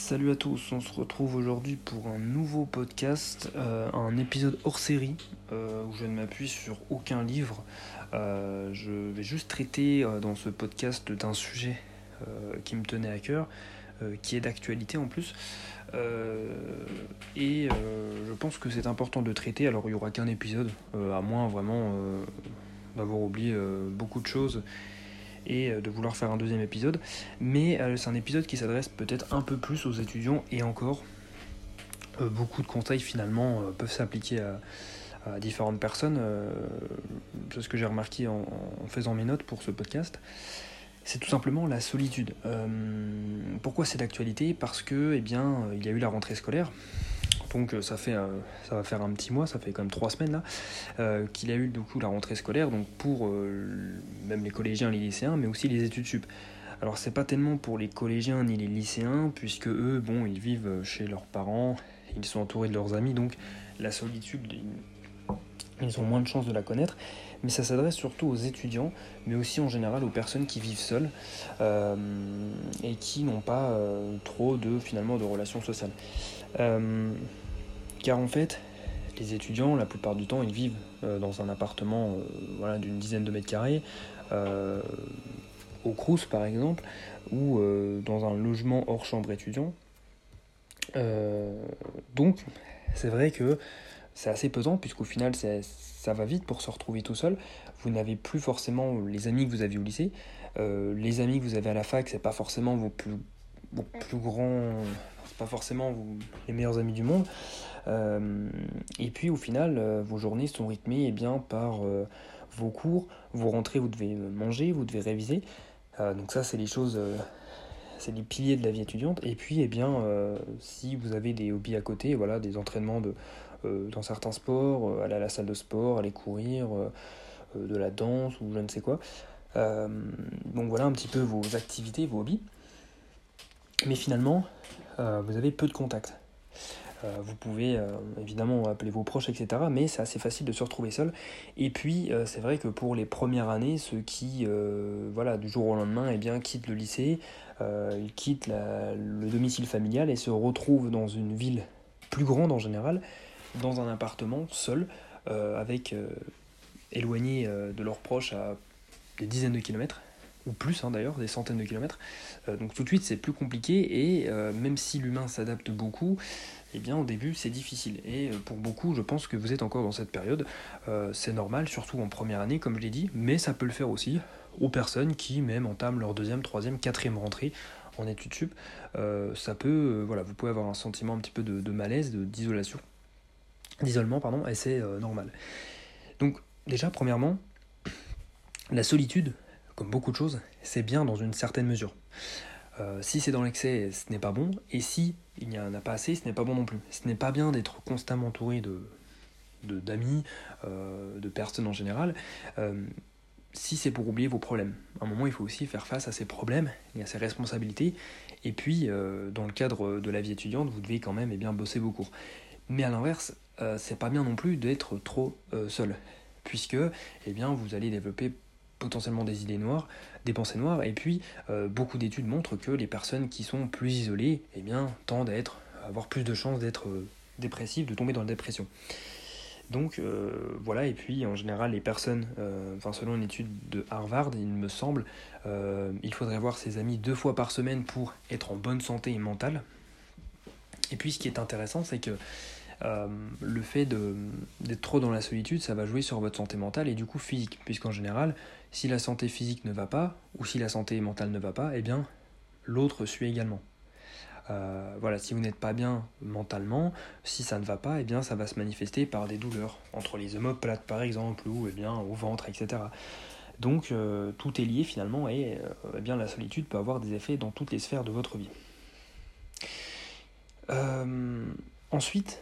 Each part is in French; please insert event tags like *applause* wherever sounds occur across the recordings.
Salut à tous, on se retrouve aujourd'hui pour un nouveau podcast, euh, un épisode hors série euh, où je ne m'appuie sur aucun livre. Euh, je vais juste traiter dans ce podcast d'un sujet qui me tenait à cœur, qui est d'actualité en plus. et je pense que c'est important de traiter, alors il n'y aura qu'un épisode, à moins vraiment d'avoir oublié beaucoup de choses et euh, de vouloir faire un deuxième épisode. Mais euh, c'est un épisode qui s'adresse peut-être un peu plus aux étudiants et encore. Euh, beaucoup de conseils finalement peuvent s'appliquer à, différentes personnes. c'est ce que j'ai remarqué en, faisant mes notes pour ce podcast. C'est tout simplement la solitude. pourquoi c'est d'actualité? Parce que, eh bien, il y a eu la rentrée scolaire donc ça fait euh, ça va faire un petit mois, ça fait quand même trois semaines là, euh, qu'il a eu du coup la rentrée scolaire, donc pour euh, même les collégiens, les lycéens, mais aussi les études sup. Alors c'est pas tellement pour les collégiens ni les lycéens, puisque eux, bon, ils vivent chez leurs parents, ils sont entourés de leurs amis, donc la solitude, ils ont moins de chances de la connaître. Mais ça s'adresse surtout aux étudiants, mais aussi en général aux personnes qui vivent seules et qui n'ont pas trop de finalement de relations sociales. Car en fait, les étudiants, la plupart du temps, ils vivent euh, dans un appartement euh, voilà, d'une dizaine de mètres carrés, euh, au Crous par exemple, ou dans un logement hors chambre étudiant. donc, c'est vrai que c'est assez pesant, puisqu'au final, ça va vite pour se retrouver tout seul. Vous n'avez plus forcément les amis que vous aviez au lycée. les amis que vous avez à la fac, c'est pas forcément vos plus, vos plus grands pas forcément les meilleurs amis du monde. Euh, et puis au final, euh, vos journées sont rythmées eh bien, par euh, vos cours. Vous rentrez, vous devez manger, vous devez réviser. donc ça, c'est les choses, c'est les piliers de la vie étudiante. Et puis, eh bien, si vous avez des hobbies à côté, voilà, des entraînements de, dans certains sports, aller à la salle de sport, aller courir, de la danse ou je ne sais quoi. donc voilà un petit peu vos activités, vos hobbies. Mais finalement, euh, vous avez peu de contacts. Euh, vous pouvez euh, évidemment appeler vos proches, etc. Mais c'est assez facile de se retrouver seul. Et puis, c'est vrai que pour les premières années, ceux qui, voilà, du jour au lendemain, eh bien, quittent le lycée, ils quittent le domicile familial et se retrouvent dans une ville plus grande en général, dans un appartement seul, avec éloigné de leurs proches à des dizaines de kilomètres ou plus hein, d'ailleurs, des centaines de kilomètres. Euh, donc tout de suite c'est plus compliqué et euh, même si l'humain s'adapte beaucoup, eh bien au début c'est difficile. Et euh, pour beaucoup je pense que vous êtes encore dans cette période, c'est normal, surtout en première année comme je l'ai dit, mais ça peut le faire aussi aux personnes qui même entament leur deuxième, troisième, quatrième rentrée en études sup. ça peut, voilà, vous pouvez avoir un sentiment un petit peu de, de malaise, d'isolation, d'isolement, pardon, et c'est normal. Donc déjà premièrement, la solitude, comme beaucoup de choses, c'est bien dans une certaine mesure. Euh, si c'est dans l'excès, ce n'est pas bon, et si il n'y en a pas assez, ce n'est pas bon non plus. Ce n'est pas bien d'être constamment entouré de d'amis, euh, de, personnes en général, euh, si c'est pour oublier vos problèmes. À un moment, il faut aussi faire face à ces problèmes et à ces responsabilités, et puis, dans le cadre de la vie étudiante, vous devez quand même eh bien, bosser vos cours. Mais à l'inverse, c'est pas bien non plus d'être trop seul, puisque eh bien, vous allez développer potentiellement des idées noires, des pensées noires, et puis euh, beaucoup d'études montrent que les personnes qui sont plus isolées eh bien, tendent à, être, avoir plus de chances d'être euh, dépressives, de tomber dans la dépression. Donc euh, voilà, et puis en général les personnes, enfin selon une étude de Harvard, il me semble, il faudrait voir ses amis deux fois par semaine pour être en bonne santé mentale. Et puis ce qui est intéressant, c'est que euh, le fait d'être trop dans la solitude, ça va jouer sur votre santé mentale et du coup physique, puisqu'en général, si la santé physique ne va pas, ou si la santé mentale ne va pas, eh bien, l'autre suit également. Euh, voilà, si vous n'êtes pas bien mentalement, si ça ne va pas, eh bien, ça va se manifester par des douleurs, entre les omoplates par exemple, ou eh bien, au ventre, etc. Donc, euh, tout est lié finalement, et eh bien, la solitude peut avoir des effets dans toutes les sphères de votre vie. ensuite,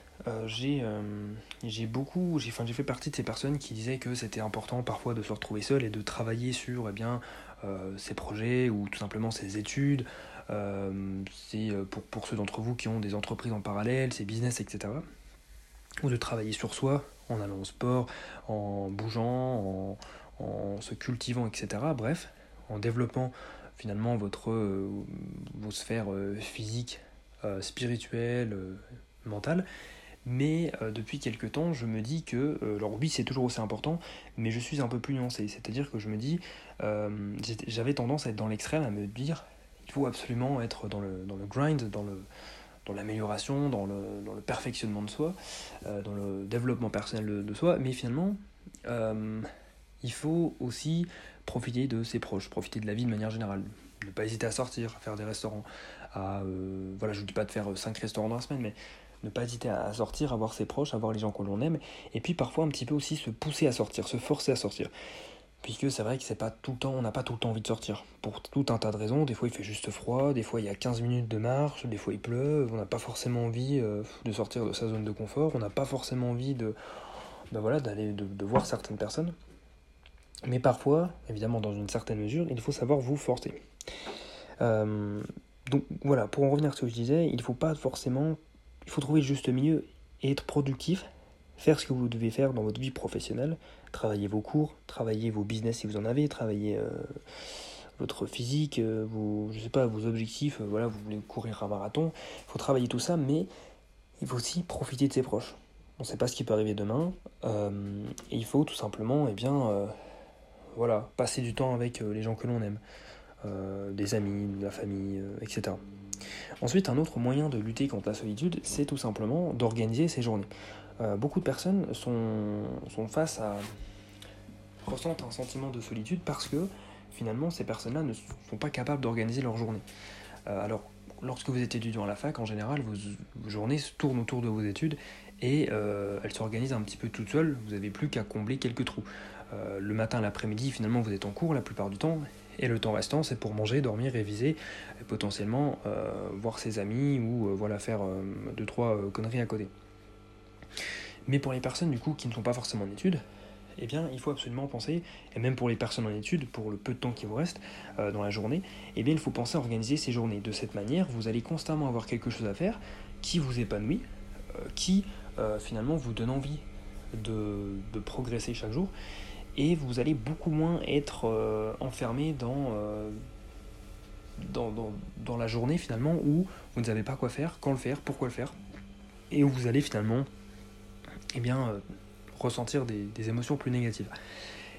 j'ai beaucoup, j'ai fait partie de ces personnes qui disaient que c'était important parfois de se retrouver seul et de travailler sur eh bien, euh, ses projets ou tout simplement ses études. c'est pour, pour ceux d'entre vous qui ont des entreprises en parallèle, ses business, etc. Ou de travailler sur soi en allant au sport, en bougeant, en, en se cultivant, etc. Bref, en développant finalement votre, vos sphères physiques spirituelle, mentale. Mais depuis quelques temps, je me dis que, alors oui, c'est toujours aussi important, mais je suis un peu plus nuancé. C'est-à-dire que je me dis, j'avais tendance à être dans l'extrême, à me dire, il faut absolument être dans le, dans le grind, dans le, dans l'amélioration, dans le, dans le, perfectionnement de soi, euh, dans le développement personnel de, soi, mais finalement, euh, il faut aussi profiter de ses proches, profiter de la vie de manière générale. Ne pas hésiter à sortir, à faire des restaurants, à, euh, voilà, je ne dis pas de faire 5 restaurants dans la semaine, mais ne pas hésiter à sortir, à voir ses proches, à voir les gens que l'on aime, et puis parfois un petit peu aussi se pousser à sortir, se forcer à sortir. Puisque c'est vrai que c'est pas tout le temps, on n'a pas tout le temps envie de sortir. Pour tout un tas de raisons. Des fois il fait juste froid, des fois il y a 15 minutes de marche, des fois il pleut, on n'a pas forcément envie euh, de sortir de sa zone de confort, on n'a pas forcément envie de, ben voilà, d'aller de, voir certaines personnes. Mais parfois, évidemment dans une certaine mesure, il faut savoir vous forcer. Euh, donc voilà, pour en revenir à ce que je disais, il faut pas forcément. Il faut trouver le juste milieu et être productif, faire ce que vous devez faire dans votre vie professionnelle, travailler vos cours, travailler vos business si vous en avez, travailler euh, votre physique, euh, vos, je sais pas, vos objectifs, euh, voilà, vous voulez courir un marathon, il faut travailler tout ça, mais il faut aussi profiter de ses proches. On ne sait pas ce qui peut arriver demain, et il faut tout simplement, eh bien, voilà, passer du temps avec les gens que l'on aime, des amis, de la famille, etc. Ensuite, un autre moyen de lutter contre la solitude, c'est tout simplement d'organiser ses journées. Euh, beaucoup de personnes sont, face à ressentent un sentiment de solitude parce que finalement ces personnes-là ne sont pas capables d'organiser leur journée. Euh, alors lorsque vous êtes étudiant à la fac, en général, vos, journées tournent autour de vos études et euh, elles s'organisent un petit peu toutes seules, vous n'avez plus qu'à combler quelques trous. le matin, l'après-midi, finalement, vous êtes en cours la plupart du temps, et le temps restant, c'est pour manger, dormir, réviser, et potentiellement voir ses amis ou voilà faire deux, trois conneries à côté. Mais pour les personnes du coup qui ne sont pas forcément en études, eh bien, il faut absolument penser, et même pour les personnes en études, pour le peu de temps qui vous reste euh, dans la journée, eh bien, il faut penser à organiser ces journées. De cette manière, vous allez constamment avoir quelque chose à faire qui vous épanouit, euh, qui euh, finalement vous donne envie de, progresser chaque jour, et vous allez beaucoup moins être enfermé dans, dans, la journée finalement où vous ne savez pas quoi faire, quand le faire, pourquoi le faire, et où vous allez finalement eh bien, euh, ressentir des, émotions plus négatives.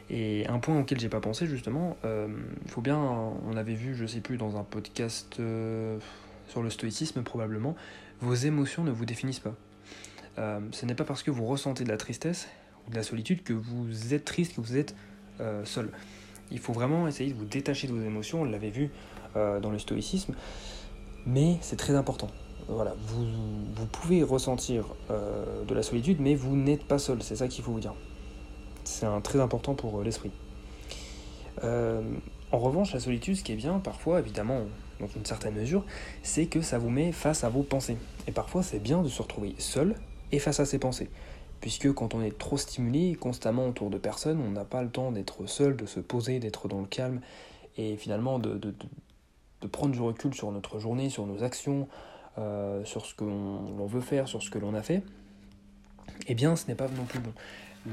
Et un point auquel j'ai pas pensé justement, il euh, faut bien, on avait vu, je sais plus, dans un podcast euh, sur le stoïcisme probablement, vos émotions ne vous définissent pas. ce n'est pas parce que vous ressentez de la tristesse de la solitude que vous êtes triste, que vous êtes seul. Il faut vraiment essayer de vous détacher de vos émotions, on l'avait vu dans le stoïcisme, mais c'est très important voilà, vous, vous, pouvez ressentir euh, de la solitude, mais vous n'êtes pas seul, c'est ça qu'il faut vous dire. C'est un, très important pour euh, l'esprit. Euh, en revanche, la solitude, ce qui est bien, parfois, évidemment, dans une certaine mesure, c'est que ça vous met face à vos pensées. Et parfois, c'est bien de se retrouver seul et face à ses pensées. Puisque quand on est trop stimulé constamment autour de personnes, on n'a pas le temps d'être seul, de se poser, d'être dans le calme, et finalement de, prendre du recul sur notre journée, sur nos actions, euh, sur ce que l'on veut faire, sur ce que l'on a fait, eh bien ce n'est pas non plus bon.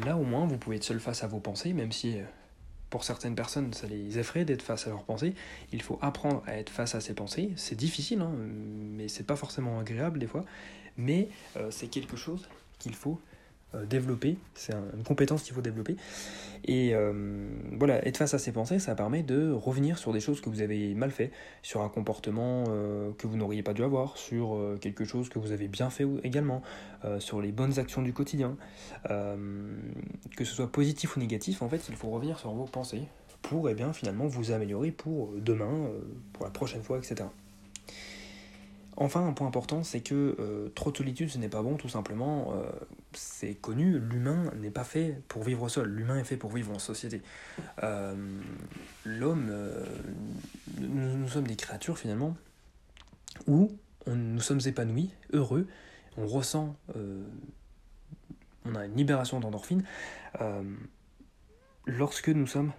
Là au moins vous pouvez être seul face à vos pensées, même si euh, pour certaines personnes ça les effraie d'être face à leurs pensées, il faut apprendre à être face à ses pensées. C'est difficile, hein, mais c'est pas forcément agréable des fois, mais euh, c'est quelque chose qu'il faut développer, c'est une compétence qu'il faut développer. Et euh, voilà, être face à ces pensées, ça permet de revenir sur des choses que vous avez mal fait, sur un comportement euh, que vous n'auriez pas dû avoir, sur quelque chose que vous avez bien fait également, sur les bonnes actions du quotidien. que ce soit positif ou négatif, en fait, il faut revenir sur vos pensées pour et eh bien, finalement vous améliorer pour demain, pour la prochaine fois, etc. Enfin, un point important, c'est que euh, trop de solitude, ce n'est pas bon, tout simplement. Euh, c'est connu, l'humain n'est pas fait pour vivre seul, l'humain est fait pour vivre en société. Euh, l'homme, nous, sommes des créatures finalement, où nous sommes épanouis, heureux, on ressent, on a une libération d'endorphine, lorsque nous sommes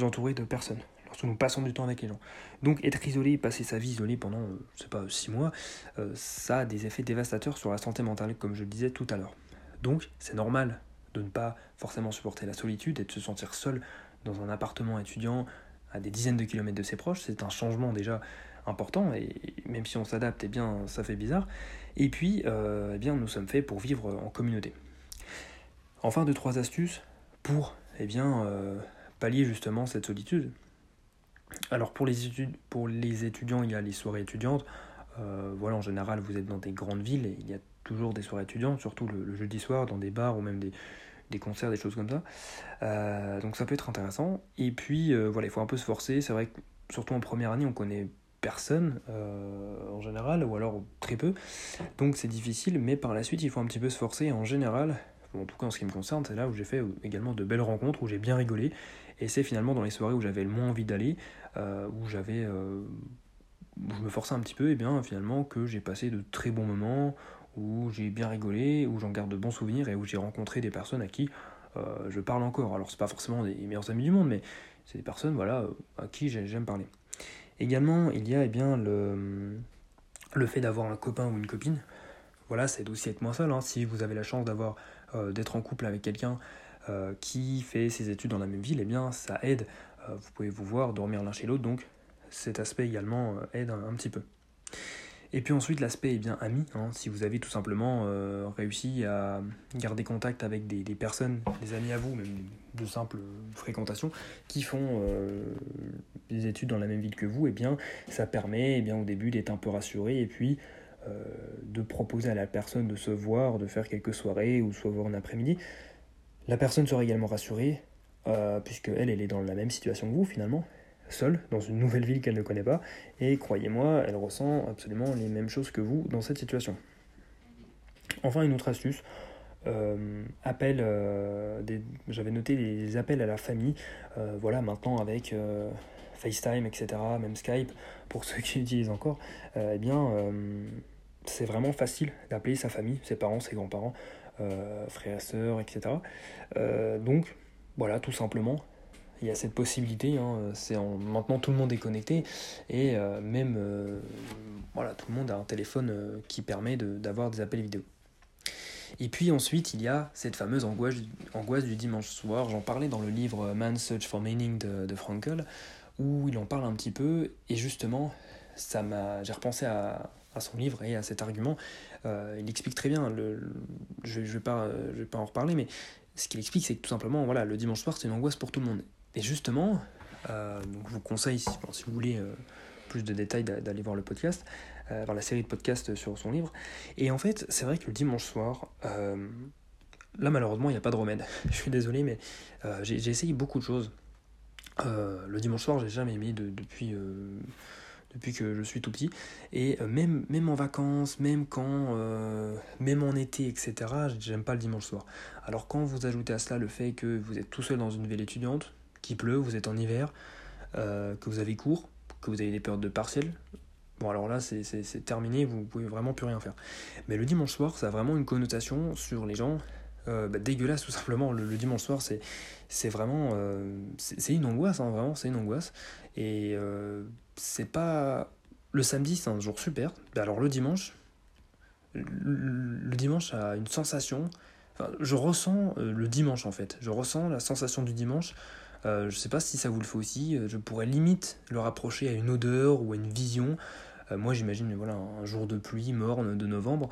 entourés de personnes lorsque nous passons du temps avec les gens. Donc être isolé, passer sa vie isolée pendant, euh, je sais pas, six mois, euh, ça a des effets dévastateurs sur la santé mentale, comme je le disais tout à l'heure. Donc c'est normal de ne pas forcément supporter la solitude et de se sentir seul dans un appartement étudiant à des dizaines de kilomètres de ses proches, c'est un changement déjà important, et même si on s'adapte, eh bien, ça fait bizarre. Et puis, euh, eh bien, nous sommes faits pour vivre en communauté. Enfin, deux, trois astuces pour eh bien, pallier justement cette solitude. Alors pour les, pour les étudiants, il y a les soirées étudiantes. Euh, voilà, en général, vous êtes dans des grandes villes et il y a toujours des soirées étudiantes, surtout le, jeudi soir, dans des bars ou même des, des concerts, des choses comme ça. Euh, donc ça peut être intéressant. Et puis voilà, il faut un peu se forcer. C'est vrai que surtout en première année, on connaît personne en général, ou alors très peu. Donc c'est difficile, mais par la suite, il faut un petit peu se forcer. En général, en tout cas en ce qui me concerne, c'est là où j'ai fait également de belles rencontres, où j'ai bien rigolé. Et c'est finalement dans les soirées où j'avais le moins envie d'aller, euh, où j'avais. Euh, je me forçais un petit peu, et bien finalement que j'ai passé de très bons moments, où j'ai bien rigolé, où j'en garde de bons souvenirs et où j'ai rencontré des personnes à qui euh, je parle encore. Alors c'est pas forcément des meilleurs amis du monde, mais c'est des personnes voilà, à qui j'aime parler. Également, il y a eh bien, le, le fait d'avoir un copain ou une copine. Voilà, c'est aussi être moins seul. Hein. Si vous avez la chance d'avoir euh, d'être en couple avec quelqu'un euh, qui fait ses études dans la même ville, eh bien ça aide. Euh, vous pouvez vous voir, dormir l'un chez l'autre, donc cet aspect également aide un, petit peu. Et puis ensuite l'aspect est bien ami, hein. si vous avez tout simplement réussi à garder contact avec des, personnes, des amis à vous, même de simples fréquentations, qui font des études dans la même ville que vous, eh bien ça permet eh bien, au début d'être un peu rassuré et puis euh, de proposer à la personne de se voir, de faire quelques soirées ou soit voir un après-midi. La personne sera également rassurée, euh, puisque elle, elle est dans la même situation que vous finalement, seule, dans une nouvelle ville qu'elle ne connaît pas, et croyez-moi, elle ressent absolument les mêmes choses que vous dans cette situation. Enfin, une autre astuce, euh, appel, j'avais noté les appels à la famille, voilà, maintenant avec FaceTime, etc., même Skype, pour *laughs* ceux qui utilisent encore, eh bien, c'est vraiment facile d'appeler sa famille, ses parents, ses grands-parents, euh, frères et sœurs, etc. Euh, donc, voilà, tout simplement, il y a cette possibilité. Hein, c'est maintenant tout le monde est connecté et euh, même voilà, tout le monde a un téléphone qui permet d'avoir des appels vidéo. Et puis ensuite, il y a cette fameuse angoisse, du dimanche soir. J'en parlais dans le livre Man's Search for Meaning de, de Frankel, où il en parle un petit peu. Et justement, ça m'a, j'ai repensé à, à son livre et à cet argument. Euh, il explique très bien, le, je ne vais, pas, je vais pas en reparler, mais ce qu'il explique, c'est que tout simplement, voilà, le dimanche soir, c'est une angoisse pour tout le monde. Et justement, euh, je vous conseille, si, vous voulez euh, plus de détails, d'aller voir le podcast, voir la série de podcasts sur son livre. Et en fait, c'est vrai que le dimanche soir, là malheureusement, il n'y a pas de remède. *laughs* je suis désolé, mais j'ai essayé beaucoup de choses. le dimanche soir, j'ai jamais aimé de, depuis depuis que je suis tout petit. Et euh, même, même en vacances, même quand, euh, même en été, etc., j'aime pas le dimanche soir. Alors quand vous ajoutez à cela le fait que vous êtes tout seul dans une ville étudiante, qu'il pleut, vous êtes en hiver, euh, que vous avez cours, que vous avez des périodes de partiel, bon alors là c'est terminé, vous pouvez vraiment plus rien faire. Mais le dimanche soir, ça a vraiment une connotation sur les gens bah, dégueulasse *laughs* tout simplement. Le, dimanche soir, c'est vraiment. c'est une angoisse, hein, vraiment, c'est une angoisse. Et c'est pas. Le samedi, c'est un jour super. Alors le dimanche, le, dimanche a une sensation. Je ressens euh, le dimanche en fait. Je ressens la sensation du dimanche. Euh, je sais pas si ça vous le fait aussi. Euh, je pourrais limite le rapprocher à une odeur ou à une vision. Euh, moi, j'imagine voilà, un jour de pluie morne de novembre.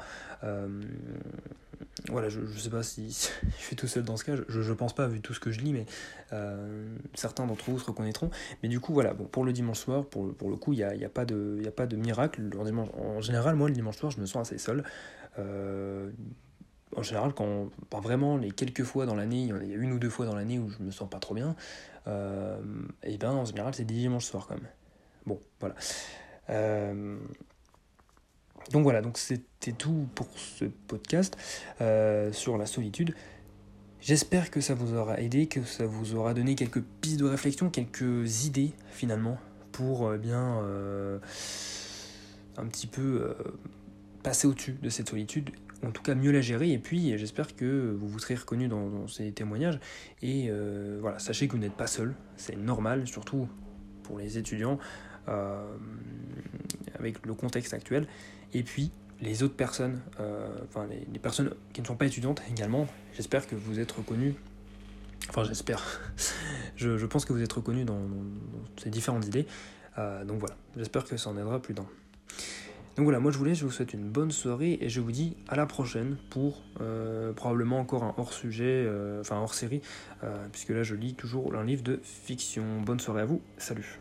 voilà, je ne sais pas *laughs* si, je suis tout seul dans ce cas, je ne pense pas vu tout ce que je lis, mais euh, certains d'entre vous se reconnaîtront. Mais du coup, voilà, bon, pour le dimanche soir, pour, pour le coup, il n'y a, y a, pas de, a pas de miracle. En général, moi, le dimanche soir, je me sens assez seul. Euh, en général, quand vraiment les quelques fois dans l'année, il y a une ou deux fois dans l'année où je me sens pas trop bien, euh, et ben en général, c'est des dimanches soirs quand même. Bon, voilà. Euh, donc voilà, donc c'était tout pour ce podcast euh, sur la solitude. J'espère que ça vous aura aidé, que ça vous aura donné quelques pistes de réflexion, quelques idées finalement pour euh, bien un petit peu passer au-dessus de cette solitude, en tout cas mieux la gérer. Et puis j'espère que vous vous serez reconnu dans, ces témoignages. Et voilà, sachez que vous n'êtes pas seul, c'est normal, surtout pour les étudiants. Le contexte actuel. Et puis, les autres personnes, euh, enfin les, personnes qui ne sont pas étudiantes également, j'espère que vous êtes reconnus Enfin, j'espère. *laughs* je, pense que vous êtes reconnu dans, ces différentes idées. Euh, donc voilà, j'espère que ça en aidera plus d'un. Donc voilà, moi je voulais, je vous souhaite une bonne soirée et je vous dis à la prochaine pour euh, probablement encore un hors sujet, enfin hors série, puisque là je lis toujours un livre de fiction. Bonne soirée à vous, salut